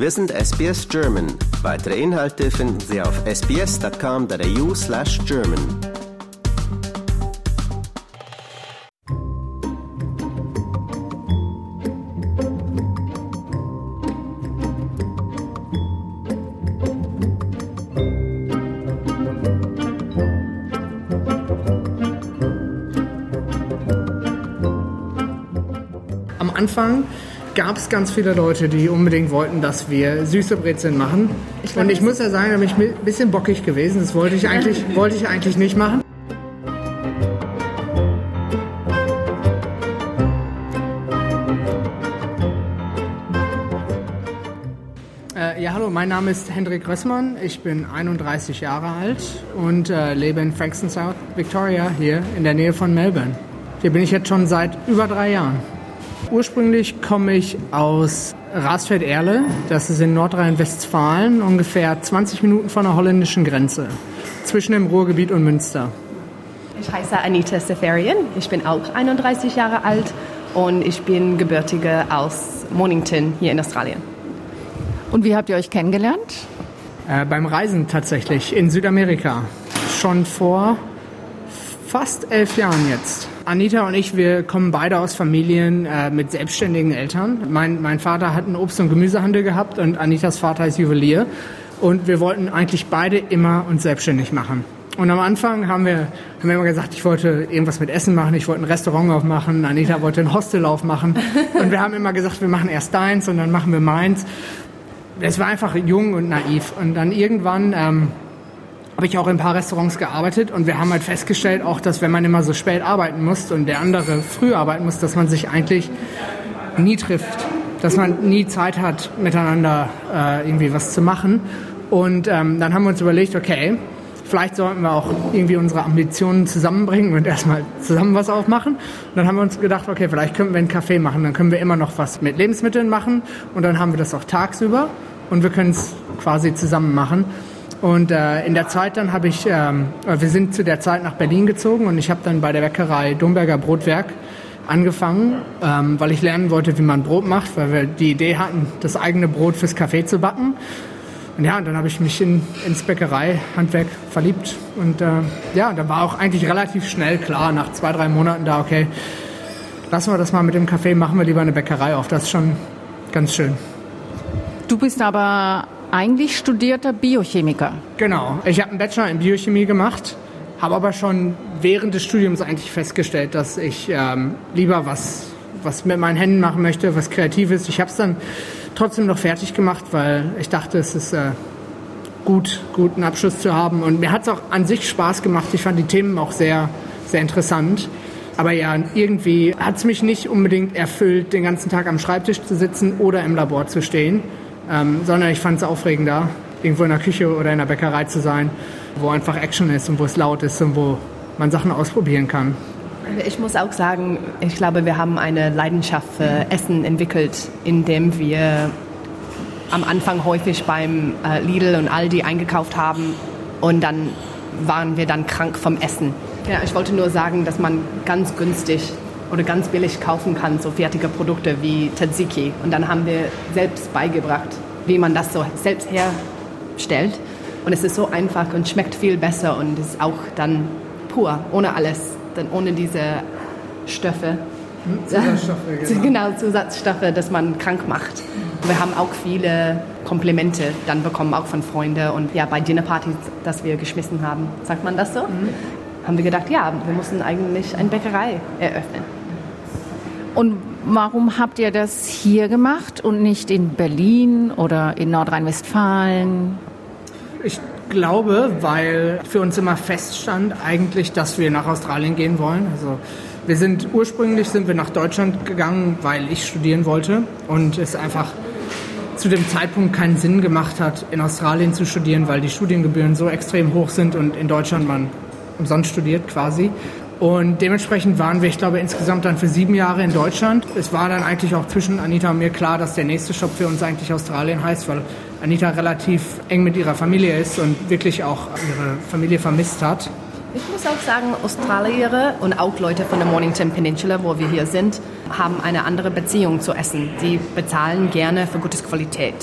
Wir sind SBS German. Weitere Inhalte finden Sie auf sbs.com.au slash German. Am Anfang gab es ganz viele Leute, die unbedingt wollten, dass wir süße Brezeln machen. Und ich muss ja sagen, da bin ich ein bisschen bockig gewesen. Das wollte ich eigentlich, wollte ich eigentlich nicht machen. Äh, ja, hallo, mein Name ist Hendrik Rössmann. Ich bin 31 Jahre alt und äh, lebe in Frankston, South Victoria, hier in der Nähe von Melbourne. Hier bin ich jetzt schon seit über drei Jahren. Ursprünglich komme ich aus Rasfeld-Erle. Das ist in Nordrhein-Westfalen, ungefähr 20 Minuten von der holländischen Grenze, zwischen dem Ruhrgebiet und Münster. Ich heiße Anita Seferian. Ich bin auch 31 Jahre alt und ich bin gebürtige aus Mornington hier in Australien. Und wie habt ihr euch kennengelernt? Äh, beim Reisen tatsächlich in Südamerika. Schon vor fast elf Jahren jetzt. Anita und ich, wir kommen beide aus Familien äh, mit selbstständigen Eltern. Mein, mein Vater hat einen Obst- und Gemüsehandel gehabt und Anitas Vater ist Juwelier. Und wir wollten eigentlich beide immer uns selbstständig machen. Und am Anfang haben wir, haben wir immer gesagt, ich wollte irgendwas mit Essen machen, ich wollte ein Restaurant aufmachen, Anita wollte ein Hostel aufmachen. Und wir haben immer gesagt, wir machen erst deins und dann machen wir meins. Es war einfach jung und naiv. Und dann irgendwann ähm, habe ich auch in ein paar Restaurants gearbeitet und wir haben halt festgestellt, auch dass wenn man immer so spät arbeiten muss und der andere früh arbeiten muss, dass man sich eigentlich nie trifft, dass man nie Zeit hat, miteinander äh, irgendwie was zu machen. Und ähm, dann haben wir uns überlegt, okay, vielleicht sollten wir auch irgendwie unsere Ambitionen zusammenbringen und erstmal zusammen was aufmachen. Und dann haben wir uns gedacht, okay, vielleicht können wir einen Kaffee machen, dann können wir immer noch was mit Lebensmitteln machen und dann haben wir das auch tagsüber und wir können es quasi zusammen machen. Und äh, in der Zeit dann habe ich, ähm, wir sind zu der Zeit nach Berlin gezogen und ich habe dann bei der Bäckerei Domberger Brotwerk angefangen, ähm, weil ich lernen wollte, wie man Brot macht, weil wir die Idee hatten, das eigene Brot fürs Kaffee zu backen. Und ja, und dann habe ich mich in, ins Bäckereihandwerk verliebt. Und äh, ja, da war auch eigentlich relativ schnell klar, nach zwei, drei Monaten da, okay, lassen wir das mal mit dem Kaffee, machen wir lieber eine Bäckerei auf. Das ist schon ganz schön. Du bist aber eigentlich studierter Biochemiker. Genau. Ich habe einen Bachelor in Biochemie gemacht, habe aber schon während des Studiums eigentlich festgestellt, dass ich ähm, lieber was, was mit meinen Händen machen möchte, was Kreatives. Ich habe es dann trotzdem noch fertig gemacht, weil ich dachte, es ist äh, gut, guten Abschluss zu haben. Und mir hat es auch an sich Spaß gemacht. Ich fand die Themen auch sehr, sehr interessant. Aber ja, irgendwie hat es mich nicht unbedingt erfüllt, den ganzen Tag am Schreibtisch zu sitzen oder im Labor zu stehen, ähm, sondern ich fand es aufregender, irgendwo in der Küche oder in der Bäckerei zu sein, wo einfach Action ist und wo es laut ist und wo man Sachen ausprobieren kann. Ich muss auch sagen, ich glaube, wir haben eine Leidenschaft für Essen entwickelt, indem wir am Anfang häufig beim äh, Lidl und Aldi eingekauft haben und dann waren wir dann krank vom Essen. Ja, ich wollte nur sagen, dass man ganz günstig oder ganz billig kaufen kann, so fertige Produkte wie Tzatziki. Und dann haben wir selbst beigebracht, wie man das so selbst herstellt. Und es ist so einfach und schmeckt viel besser und ist auch dann pur, ohne alles, dann ohne diese Stoffe. Zusatzstoffe, genau. genau, Zusatzstoffe, dass man krank macht. Wir haben auch viele Komplimente dann bekommen, auch von Freunden und ja, bei Dinnerpartys, das wir geschmissen haben. Sagt man das so? Mhm. Haben wir gedacht, ja, wir müssen eigentlich eine Bäckerei eröffnen. Und warum habt ihr das hier gemacht und nicht in Berlin oder in Nordrhein-Westfalen? Ich glaube, weil für uns immer feststand eigentlich, dass wir nach Australien gehen wollen. Also wir sind ursprünglich sind wir nach Deutschland gegangen, weil ich studieren wollte und es einfach zu dem Zeitpunkt keinen Sinn gemacht hat, in Australien zu studieren, weil die Studiengebühren so extrem hoch sind und in Deutschland man umsonst studiert quasi. Und dementsprechend waren wir, ich glaube, insgesamt dann für sieben Jahre in Deutschland. Es war dann eigentlich auch zwischen Anita und mir klar, dass der nächste Stopp für uns eigentlich Australien heißt, weil Anita relativ eng mit ihrer Familie ist und wirklich auch ihre Familie vermisst hat. Ich muss auch sagen, Australier und auch Leute von der Mornington Peninsula, wo wir hier sind, haben eine andere Beziehung zu Essen. Sie bezahlen gerne für gute Qualität.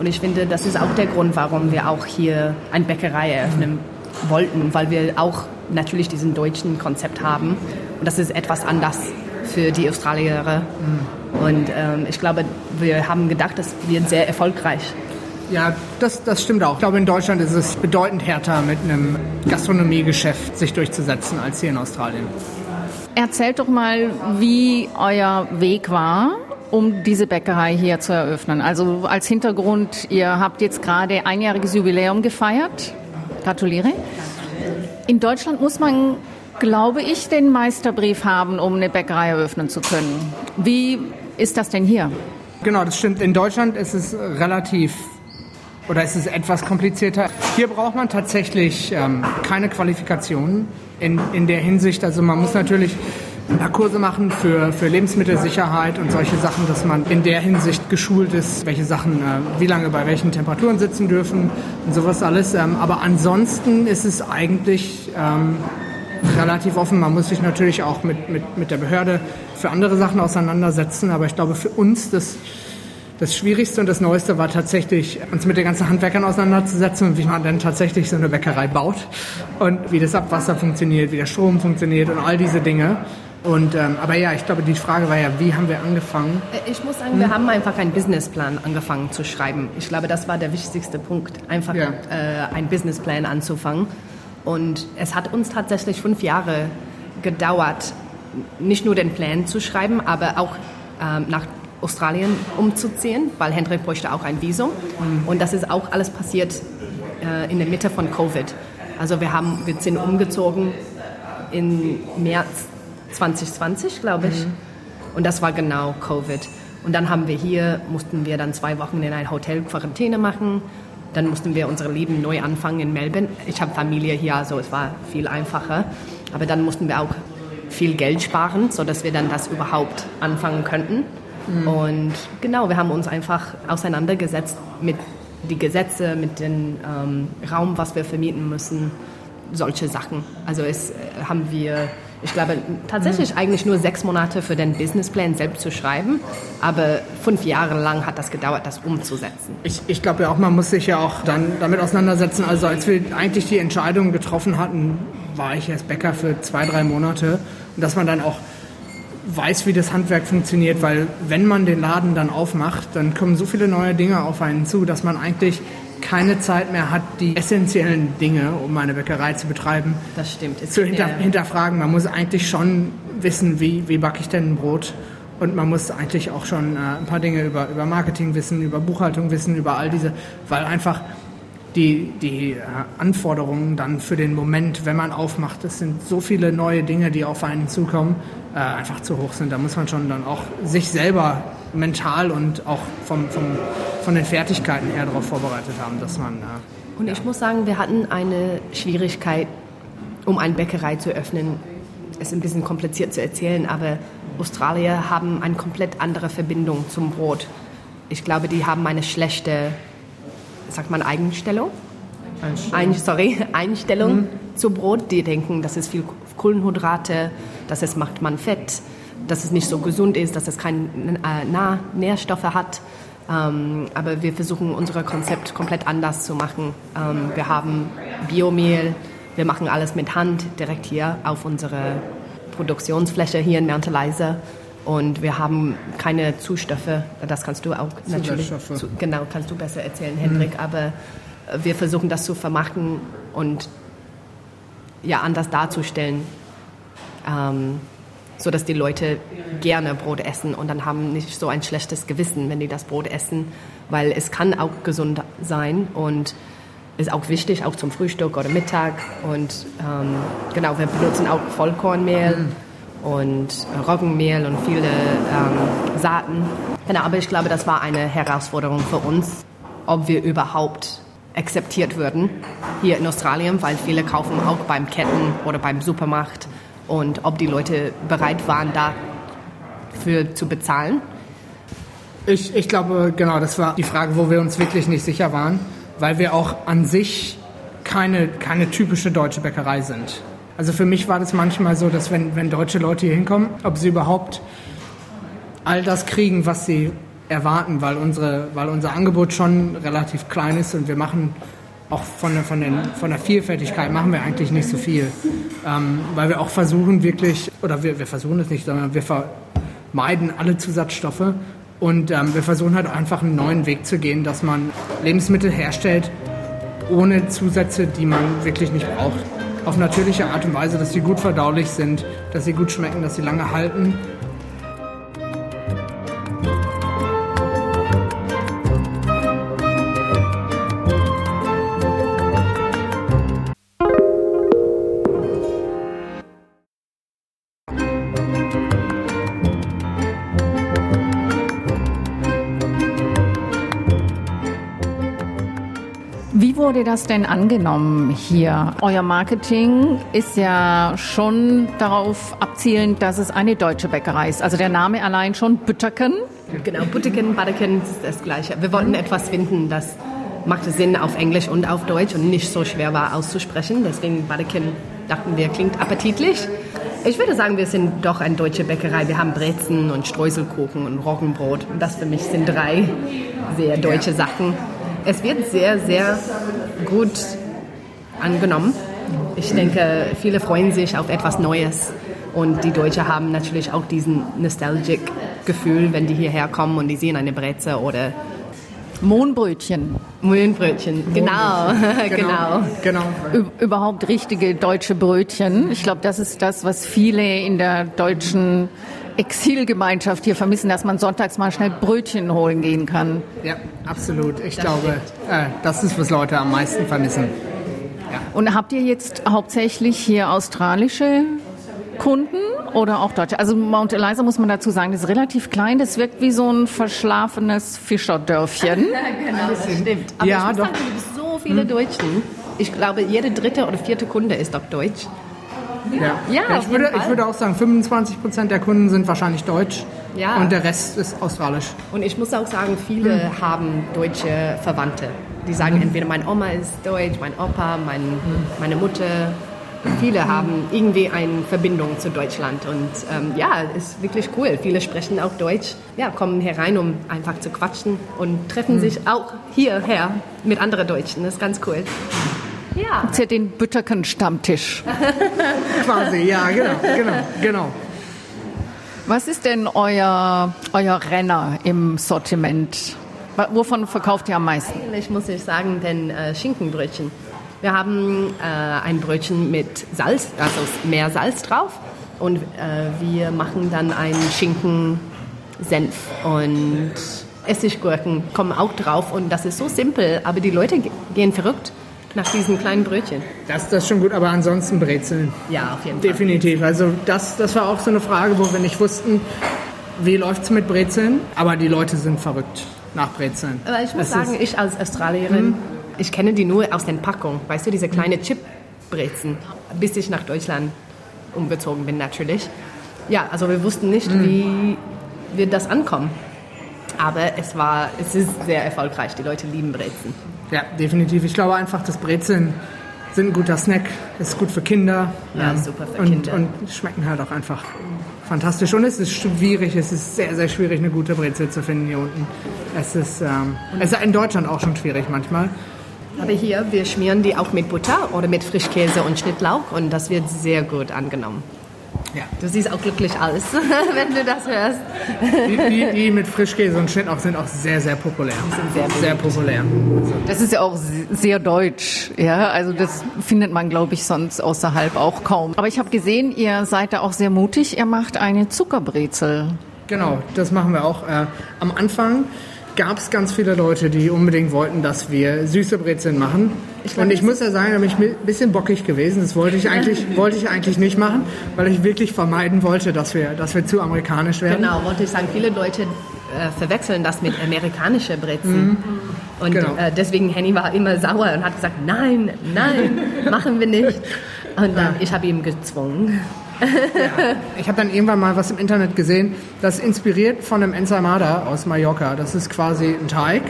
Und ich finde, das ist auch der Grund, warum wir auch hier eine Bäckerei eröffnen wollten, weil wir auch natürlich diesen deutschen Konzept haben. Und das ist etwas anders für die Australier. Und ähm, ich glaube, wir haben gedacht, das wird sehr erfolgreich. Ja, das, das stimmt auch. Ich glaube, in Deutschland ist es bedeutend härter, mit einem Gastronomiegeschäft sich durchzusetzen, als hier in Australien. Erzählt doch mal, wie euer Weg war, um diese Bäckerei hier zu eröffnen. Also als Hintergrund, ihr habt jetzt gerade einjähriges Jubiläum gefeiert. Gratuliere. In Deutschland muss man, glaube ich, den Meisterbrief haben, um eine Bäckerei eröffnen zu können. Wie ist das denn hier? Genau, das stimmt. In Deutschland ist es relativ oder ist es etwas komplizierter. Hier braucht man tatsächlich ähm, keine Qualifikationen in, in der Hinsicht. Also man muss natürlich Kurse machen für, für Lebensmittelsicherheit und solche Sachen, dass man in der Hinsicht geschult ist, welche Sachen, äh, wie lange bei welchen Temperaturen sitzen dürfen und sowas alles. Ähm, aber ansonsten ist es eigentlich ähm, relativ offen. Man muss sich natürlich auch mit, mit, mit der Behörde für andere Sachen auseinandersetzen. Aber ich glaube, für uns das das Schwierigste und das Neueste war tatsächlich, uns mit den ganzen Handwerkern auseinanderzusetzen und wie man dann tatsächlich so eine Bäckerei baut und wie das Abwasser funktioniert, wie der Strom funktioniert und all diese Dinge. Und, ähm, aber ja, ich glaube, die Frage war ja, wie haben wir angefangen? Äh, ich muss sagen, hm. wir haben einfach einen Businessplan angefangen zu schreiben. Ich glaube, das war der wichtigste Punkt, einfach ja. äh, einen Businessplan anzufangen. Und es hat uns tatsächlich fünf Jahre gedauert, nicht nur den Plan zu schreiben, aber auch ähm, nach Australien umzuziehen, weil Hendrik bräuchte auch ein Visum. Mhm. Und das ist auch alles passiert äh, in der Mitte von Covid. Also wir, haben, wir sind umgezogen im März 2020, glaube ich. Mhm. Und das war genau Covid. Und dann haben wir hier, mussten wir dann zwei Wochen in ein Hotel Quarantäne machen. Dann mussten wir unser Leben neu anfangen in Melbourne. Ich habe Familie hier, also es war viel einfacher. Aber dann mussten wir auch viel Geld sparen, sodass wir dann das überhaupt anfangen könnten. Mhm. Und genau, wir haben uns einfach auseinandergesetzt mit den Gesetzen, mit dem ähm, Raum, was wir vermieten müssen, solche Sachen. Also es äh, haben wir, ich glaube, tatsächlich eigentlich nur sechs Monate für den Businessplan selbst zu schreiben, aber fünf Jahre lang hat das gedauert, das umzusetzen. Ich, ich glaube ja auch, man muss sich ja auch dann damit auseinandersetzen. Also als wir eigentlich die Entscheidung getroffen hatten, war ich erst Bäcker für zwei, drei Monate und dass man dann auch weiß, wie das Handwerk funktioniert, weil wenn man den Laden dann aufmacht, dann kommen so viele neue Dinge auf einen zu, dass man eigentlich keine Zeit mehr hat, die essentiellen Dinge, um eine Bäckerei zu betreiben, das stimmt. zu hinter, hinterfragen. Man muss eigentlich schon wissen, wie, wie backe ich denn ein Brot. Und man muss eigentlich auch schon äh, ein paar Dinge über, über Marketing wissen, über Buchhaltung wissen, über all diese, weil einfach die, die äh, Anforderungen dann für den Moment, wenn man aufmacht, es sind so viele neue Dinge, die auf einen zukommen, äh, einfach zu hoch sind. Da muss man schon dann auch sich selber mental und auch vom, vom, von den Fertigkeiten her darauf vorbereitet haben, dass man. Äh, und ich ja. muss sagen, wir hatten eine Schwierigkeit, um eine Bäckerei zu öffnen. Ist ein bisschen kompliziert zu erzählen, aber Australier haben eine komplett andere Verbindung zum Brot. Ich glaube, die haben eine schlechte sagt man Eigenstellung? Einstellung. Ein, sorry, Einstellung mhm. zu Brot. Die denken, das ist viel Kohlenhydrate, dass es macht man Fett, dass es nicht so gesund ist, dass es keine äh, Nährstoffe hat. Ähm, aber wir versuchen unser Konzept komplett anders zu machen. Ähm, wir haben Biomehl, wir machen alles mit Hand direkt hier auf unserer Produktionsfläche hier in Mount Eliza. Und wir haben keine Zustoffe, das kannst du auch natürlich, zu, genau, kannst du besser erzählen, Hendrik, mhm. aber wir versuchen das zu vermachen und ja, anders darzustellen, ähm, sodass die Leute gerne Brot essen und dann haben nicht so ein schlechtes Gewissen, wenn die das Brot essen, weil es kann auch gesund sein und ist auch wichtig, auch zum Frühstück oder Mittag. Und ähm, genau, wir benutzen auch Vollkornmehl. Mhm und Roggenmehl und viele ähm, Saaten. Genau, aber ich glaube, das war eine Herausforderung für uns, ob wir überhaupt akzeptiert würden hier in Australien, weil viele kaufen auch beim Ketten oder beim Supermarkt und ob die Leute bereit waren, dafür zu bezahlen. Ich, ich glaube, genau, das war die Frage, wo wir uns wirklich nicht sicher waren, weil wir auch an sich keine, keine typische deutsche Bäckerei sind. Also für mich war das manchmal so, dass wenn, wenn deutsche Leute hier hinkommen, ob sie überhaupt all das kriegen, was sie erwarten, weil, unsere, weil unser Angebot schon relativ klein ist und wir machen auch von der, von, den, von der Vielfältigkeit machen wir eigentlich nicht so viel. Ähm, weil wir auch versuchen wirklich, oder wir, wir versuchen es nicht, sondern wir vermeiden alle Zusatzstoffe und ähm, wir versuchen halt einfach einen neuen Weg zu gehen, dass man Lebensmittel herstellt ohne Zusätze, die man wirklich nicht braucht. Auf natürliche Art und Weise, dass sie gut verdaulich sind, dass sie gut schmecken, dass sie lange halten wurde das denn angenommen hier? Euer Marketing ist ja schon darauf abzielend, dass es eine deutsche Bäckerei ist. Also der Name allein schon, Bütterken. Genau, Bütterken, Badeken ist das Gleiche. Wir wollten etwas finden, das machte Sinn auf Englisch und auf Deutsch und nicht so schwer war auszusprechen. Deswegen Badeken dachten wir, klingt appetitlich. Ich würde sagen, wir sind doch eine deutsche Bäckerei. Wir haben Brezen und Streuselkuchen und Roggenbrot. Das für mich sind drei sehr deutsche Sachen es wird sehr, sehr gut angenommen. Ich denke, viele freuen sich auf etwas Neues. Und die Deutschen haben natürlich auch diesen nostalgic Gefühl, wenn die hierher kommen und die sehen eine Breze oder Mohnbrötchen. Mohnbrötchen, genau, genau. genau. genau. Überhaupt richtige deutsche Brötchen. Ich glaube, das ist das, was viele in der deutschen Exilgemeinschaft hier vermissen, dass man sonntags mal schnell Brötchen holen gehen kann. Ja, absolut. Ich das glaube, äh, das ist, was Leute am meisten vermissen. Ja. Und habt ihr jetzt hauptsächlich hier australische Kunden oder auch Deutsche? Also Mount Eliza muss man dazu sagen, das ist relativ klein. Das wirkt wie so ein verschlafenes Fischerdörfchen. genau, das stimmt. Aber ja, ich muss doch. sagen, so viele hm. Deutschen. Ich glaube, jeder dritte oder vierte Kunde ist doch deutsch. Ja, ja ich, würde, ich würde auch sagen, 25 Prozent der Kunden sind wahrscheinlich deutsch ja. und der Rest ist australisch. Und ich muss auch sagen, viele mhm. haben deutsche Verwandte. Die sagen mhm. entweder, meine Oma ist deutsch, mein Opa, mein, mhm. meine Mutter. Viele haben irgendwie eine Verbindung zu Deutschland und ähm, ja, ist wirklich cool. Viele sprechen auch Deutsch, ja, kommen herein, um einfach zu quatschen und treffen mhm. sich auch hierher mit anderen Deutschen. Das ist ganz cool. Ja. Gibt's ja den Bütterken-Stammtisch. Quasi, ja, genau, genau, genau. Was ist denn euer, euer Renner im Sortiment? Wovon verkauft ihr am meisten? Eigentlich muss ich sagen, den äh, Schinkenbrötchen. Wir haben äh, ein Brötchen mit Salz, also mehr Salz drauf. Und äh, wir machen dann einen Schinken-Senf und Essiggurken kommen auch drauf. Und das ist so simpel, aber die Leute gehen verrückt nach diesen kleinen Brötchen. Das, das ist schon gut, aber ansonsten Brezeln. Ja, auf jeden Fall. Definitiv. Also das, das war auch so eine Frage, wo wir nicht wussten, wie läuft es mit Brezeln. Aber die Leute sind verrückt nach Brezeln. Aber ich muss das sagen, ich als Australierin, hm. ich kenne die nur aus den Packungen. Weißt du, diese kleine Chip-Brezen, bis ich nach Deutschland umgezogen bin natürlich. Ja, also wir wussten nicht, hm. wie wird das ankommen. Aber es war, es ist sehr erfolgreich. Die Leute lieben Brezen. Ja, definitiv. Ich glaube einfach, dass Brezeln sind ein guter Snack, ist gut für Kinder. Ja, ähm, super für und, Kinder. Und schmecken halt auch einfach fantastisch. Und es ist schwierig, es ist sehr, sehr schwierig, eine gute Brezel zu finden hier unten. Es ist, ähm, es ist in Deutschland auch schon schwierig manchmal. Aber hier, wir schmieren die auch mit Butter oder mit Frischkäse und Schnittlauch und das wird sehr gut angenommen. Ja. Du siehst auch glücklich aus, wenn du das hörst. Die, die, die, mit Frischkäse und Schnittlauch sind auch sehr, sehr populär. Die sind sehr, sehr populär. Das ist ja auch sehr deutsch. Ja, also das findet man, glaube ich, sonst außerhalb auch kaum. Aber ich habe gesehen, ihr seid da auch sehr mutig. Ihr macht eine Zuckerbrezel. Genau, das machen wir auch. Äh, am Anfang gab es ganz viele Leute, die unbedingt wollten, dass wir süße Brezeln machen. Ich und ich muss ja sagen, da bin ich ein bisschen bockig gewesen. Das wollte ich eigentlich, wollte ich eigentlich nicht machen, weil ich wirklich vermeiden wollte, dass wir, dass wir zu amerikanisch werden. Genau, wollte ich sagen. Viele Leute äh, verwechseln das mit amerikanischen Brezeln. Mhm. Und genau. äh, deswegen Henny war immer sauer und hat gesagt, nein, nein, machen wir nicht. Und dann, ja. ich habe ihn gezwungen. Ja. Ich habe dann irgendwann mal was im Internet gesehen, das inspiriert von einem Ensaimada aus Mallorca. Das ist quasi ein Teig,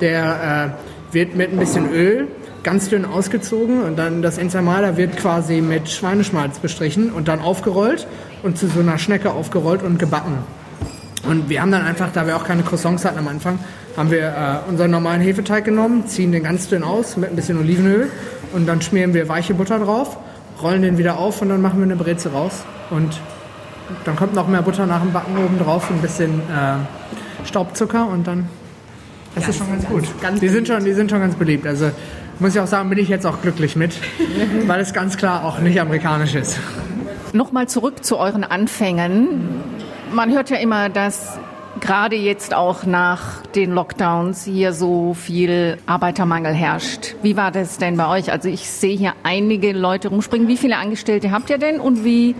der äh, wird mit ein bisschen Öl ganz dünn ausgezogen und dann das Ensaimada wird quasi mit Schweineschmalz bestrichen und dann aufgerollt und zu so einer Schnecke aufgerollt und gebacken. Und wir haben dann einfach, da wir auch keine Croissants hatten am Anfang, haben wir äh, unseren normalen Hefeteig genommen, ziehen den ganz dünn aus mit ein bisschen Olivenöl und dann schmieren wir weiche Butter drauf, rollen den wieder auf und dann machen wir eine Brezel raus. Und dann kommt noch mehr Butter nach dem Backen oben drauf, ein bisschen äh, Staubzucker und dann das ist schon ganz gut. ganz die, sind schon, die sind schon ganz beliebt. Also muss ich auch sagen, bin ich jetzt auch glücklich mit, weil es ganz klar auch nicht amerikanisch ist. Nochmal zurück zu euren Anfängen. Man hört ja immer, dass gerade jetzt auch nach den Lockdowns hier so viel Arbeitermangel herrscht. Wie war das denn bei euch? Also ich sehe hier einige Leute rumspringen. Wie viele Angestellte habt ihr denn und wie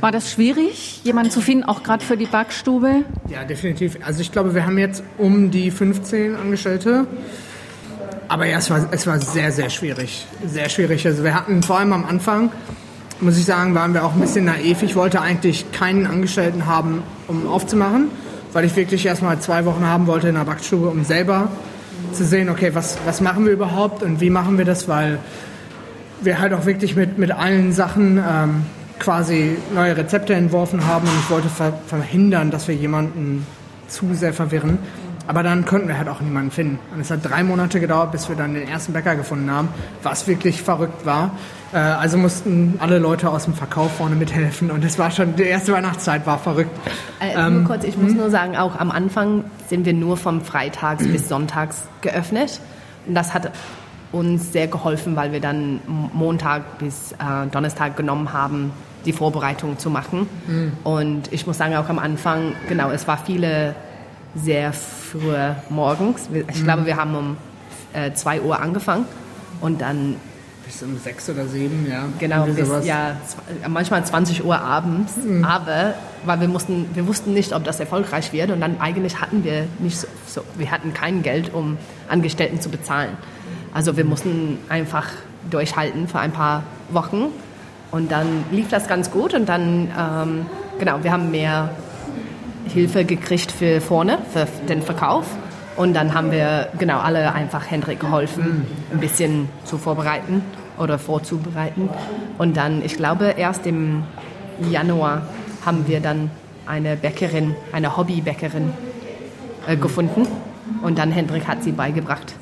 war das schwierig, jemanden zu finden, auch gerade für die Backstube? Ja, definitiv. Also ich glaube, wir haben jetzt um die 15 Angestellte. Aber ja, es war, es war sehr, sehr schwierig. Sehr schwierig. Also wir hatten vor allem am Anfang, muss ich sagen, waren wir auch ein bisschen naiv. Ich wollte eigentlich keinen Angestellten haben, um aufzumachen, weil ich wirklich erstmal zwei Wochen haben wollte in der Backstube, um selber zu sehen, okay, was, was machen wir überhaupt und wie machen wir das, weil wir halt auch wirklich mit, mit allen Sachen ähm, quasi neue Rezepte entworfen haben und ich wollte ver verhindern, dass wir jemanden zu sehr verwirren. Aber dann konnten wir halt auch niemanden finden. Und es hat drei Monate gedauert, bis wir dann den ersten Bäcker gefunden haben, was wirklich verrückt war. Äh, also mussten alle Leute aus dem Verkauf vorne mithelfen und es war schon, die erste Weihnachtszeit war verrückt. Äh, nur kurz, ich muss nur sagen, auch am Anfang sind wir nur vom Freitags bis Sonntags geöffnet. Und das hat uns sehr geholfen, weil wir dann Montag bis äh, Donnerstag genommen haben, die Vorbereitung zu machen. Und ich muss sagen, auch am Anfang, genau, es war viele sehr früh morgens. Ich glaube, wir haben um äh, 2 Uhr angefangen und dann Bis um sechs oder sieben, ja. Genau, bis ja, zw- manchmal 20 Uhr abends. Aber weil wir mussten, wir wussten nicht, ob das erfolgreich wird und dann eigentlich hatten wir nicht so, so wir hatten kein Geld, um Angestellten zu bezahlen. Also wir mussten einfach durchhalten für ein paar Wochen und dann lief das ganz gut und dann ähm, genau, wir haben mehr Hilfe gekriegt für vorne, für den Verkauf. Und dann haben wir genau alle einfach Hendrik geholfen, ein bisschen zu vorbereiten oder vorzubereiten. Und dann, ich glaube, erst im Januar haben wir dann eine Bäckerin, eine Hobbybäckerin äh, gefunden. Und dann Hendrik hat sie beigebracht,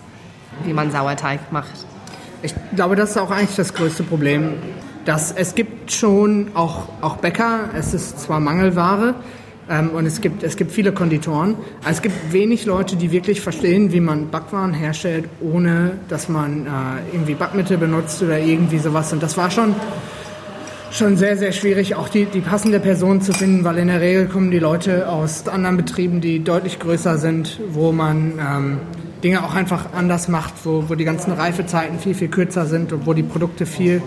wie man Sauerteig macht. Ich glaube, das ist auch eigentlich das größte Problem. Dass es gibt schon auch, auch Bäcker, es ist zwar Mangelware ähm, und es gibt, es gibt viele Konditoren, aber es gibt wenig Leute, die wirklich verstehen, wie man Backwaren herstellt, ohne dass man äh, irgendwie Backmittel benutzt oder irgendwie sowas. Und das war schon, schon sehr, sehr schwierig, auch die, die passende Person zu finden, weil in der Regel kommen die Leute aus anderen Betrieben, die deutlich größer sind, wo man ähm, Dinge auch einfach anders macht, wo, wo die ganzen Reifezeiten viel, viel kürzer sind und wo die Produkte viel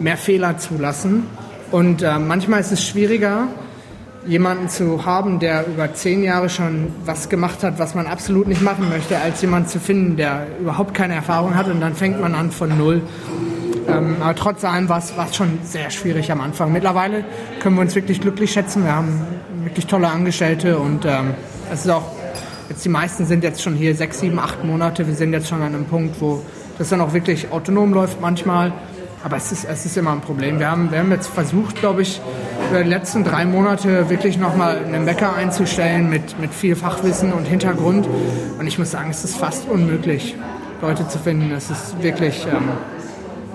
mehr Fehler zulassen. Und äh, manchmal ist es schwieriger, jemanden zu haben, der über zehn Jahre schon was gemacht hat, was man absolut nicht machen möchte, als jemanden zu finden, der überhaupt keine Erfahrung hat und dann fängt man an von null. Ähm, aber trotz allem war es schon sehr schwierig am Anfang. Mittlerweile können wir uns wirklich glücklich schätzen. Wir haben wirklich tolle Angestellte und ähm, es ist auch, jetzt die meisten sind jetzt schon hier sechs, sieben, acht Monate. Wir sind jetzt schon an einem Punkt, wo das dann auch wirklich autonom läuft manchmal. Aber es ist, es ist immer ein Problem. Wir haben, wir haben jetzt versucht, glaube ich, über die letzten drei Monate wirklich nochmal einen Bäcker einzustellen mit, mit viel Fachwissen und Hintergrund. Und ich muss sagen, es ist fast unmöglich, Leute zu finden. Es ist wirklich... Ähm,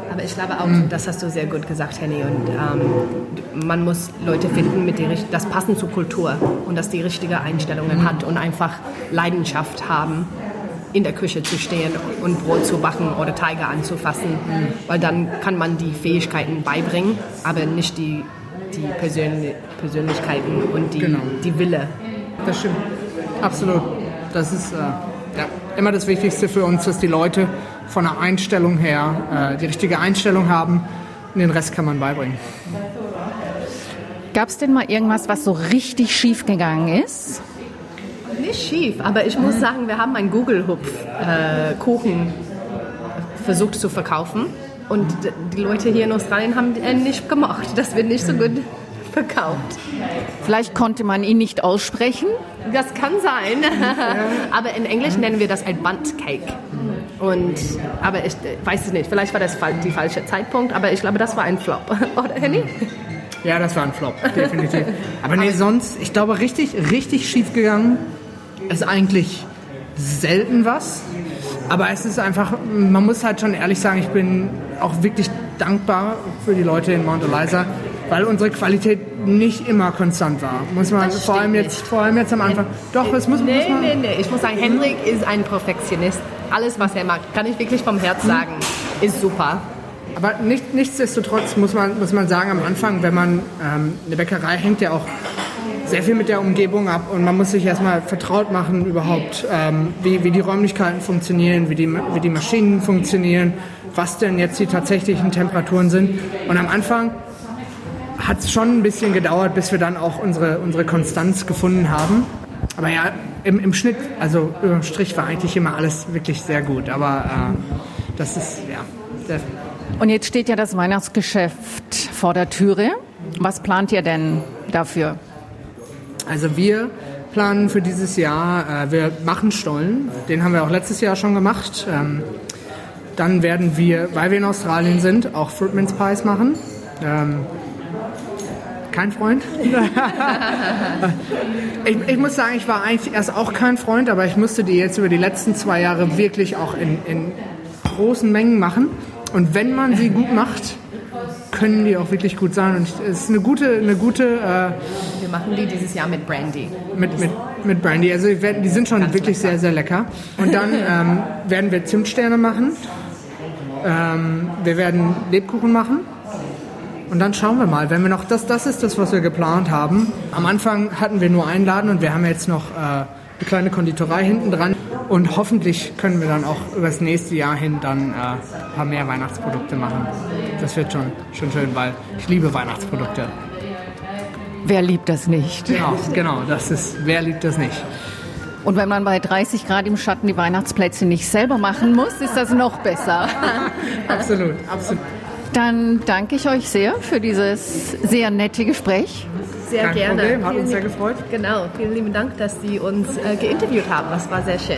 Aber ich glaube auch, das hast du sehr gut gesagt, Henny. Und ähm, man muss Leute finden, mit die, richt- das passen zur Kultur und das die richtige Einstellungen hat und einfach Leidenschaft haben, in der Küche zu stehen und Brot zu backen oder Teige anzufassen. Weil dann kann man die Fähigkeiten beibringen, aber nicht die, die Persönli Persönlichkeiten und die, Genau. die Wille. Das stimmt. Absolut. Das ist äh, ja, immer das Wichtigste für uns, dass die Leute von der Einstellung her äh, die richtige Einstellung haben. Und den Rest kann man beibringen. Gab es denn mal irgendwas, was so richtig schief gegangen ist? Nicht schief, aber ich muss sagen, wir haben einen Google-Hupf-Kuchen versucht zu verkaufen. Und die Leute hier in Australien haben den nicht gemocht. Das wird nicht so gut verkauft. Vielleicht konnte man ihn nicht aussprechen. Das kann sein. aber in Englisch nennen wir das ein Bunt Cake. Und, aber ich äh, weiß es nicht, vielleicht war das die falsche Zeitpunkt, aber ich glaube, das war ein Flop. Oder Henny? Ja, das war ein Flop, definitiv. Aber nee, sonst, ich glaube, richtig, richtig schief gegangen ist eigentlich selten was. Aber es ist einfach, man muss halt schon ehrlich sagen, ich bin auch wirklich dankbar für die Leute in Mount Eliza, weil unsere Qualität nicht immer konstant war. Muss man Das vor allem jetzt, nicht. vor allem jetzt am Anfang. Doch, es muss, Nee, muss man. nee, nee. Ich muss sagen, Hendrik ist ein Perfektionist. Alles, was er macht, kann ich wirklich vom Herz sagen, ist super. Aber nicht, nichtsdestotrotz muss man, muss man sagen, am Anfang, wenn man ähm, eine Bäckerei hängt ja auch sehr viel mit der Umgebung ab und man muss sich erstmal vertraut machen überhaupt, ähm, wie, wie die Räumlichkeiten funktionieren, wie die, wie die Maschinen funktionieren, was denn jetzt die tatsächlichen Temperaturen sind. Und am Anfang hat es schon ein bisschen gedauert, bis wir dann auch unsere, unsere Konstanz gefunden haben. Aber ja, im, im Schnitt, also überm Strich war eigentlich immer alles wirklich sehr gut. Aber äh, das ist, ja, sehr, Und jetzt steht ja das Weihnachtsgeschäft vor der Türe. Was plant ihr denn dafür? Also wir planen für dieses Jahr, äh, wir machen Stollen, den haben wir auch letztes Jahr schon gemacht. Ähm, dann werden wir, weil wir in Australien sind, auch Fruit Mince Pies machen. Ähm, kein Freund. ich, ich muss sagen, ich war eigentlich erst auch kein Freund, aber ich musste die jetzt über die letzten zwei Jahre wirklich auch in, in großen Mengen machen. Und wenn man sie gut macht, können die auch wirklich gut sein. Und es ist eine gute, eine gute äh, Wir machen die dieses Jahr mit Brandy. mit, mit, mit Brandy. Also die werden- die sind schon wirklich sehr, sehr lecker. Und dann ähm, werden wir Zimtsterne machen. Ähm, wir werden Lebkuchen machen. Und dann schauen wir mal, wenn wir noch, das, das ist das, was wir geplant haben. Am Anfang hatten wir nur einen Laden und wir haben jetzt noch äh, eine kleine Konditorei hinten dran. Und hoffentlich können wir dann auch über das nächste Jahr hin dann äh, ein paar mehr Weihnachtsprodukte machen. Das wird schon, schon schön, weil ich liebe Weihnachtsprodukte. Wer liebt das nicht? Genau, genau, das ist, wer liebt das nicht? Und wenn man bei 30 Grad im Schatten die Weihnachtsplätze nicht selber machen muss, ist das noch besser. Absolut, absolut. Dann danke ich euch sehr für dieses sehr nette Gespräch. Sehr Kein gerne. Problem, hat uns Vielen sehr lieb- gefreut. Genau, vielen lieben Dank, dass Sie uns äh, geinterviewt haben. Das war sehr schön.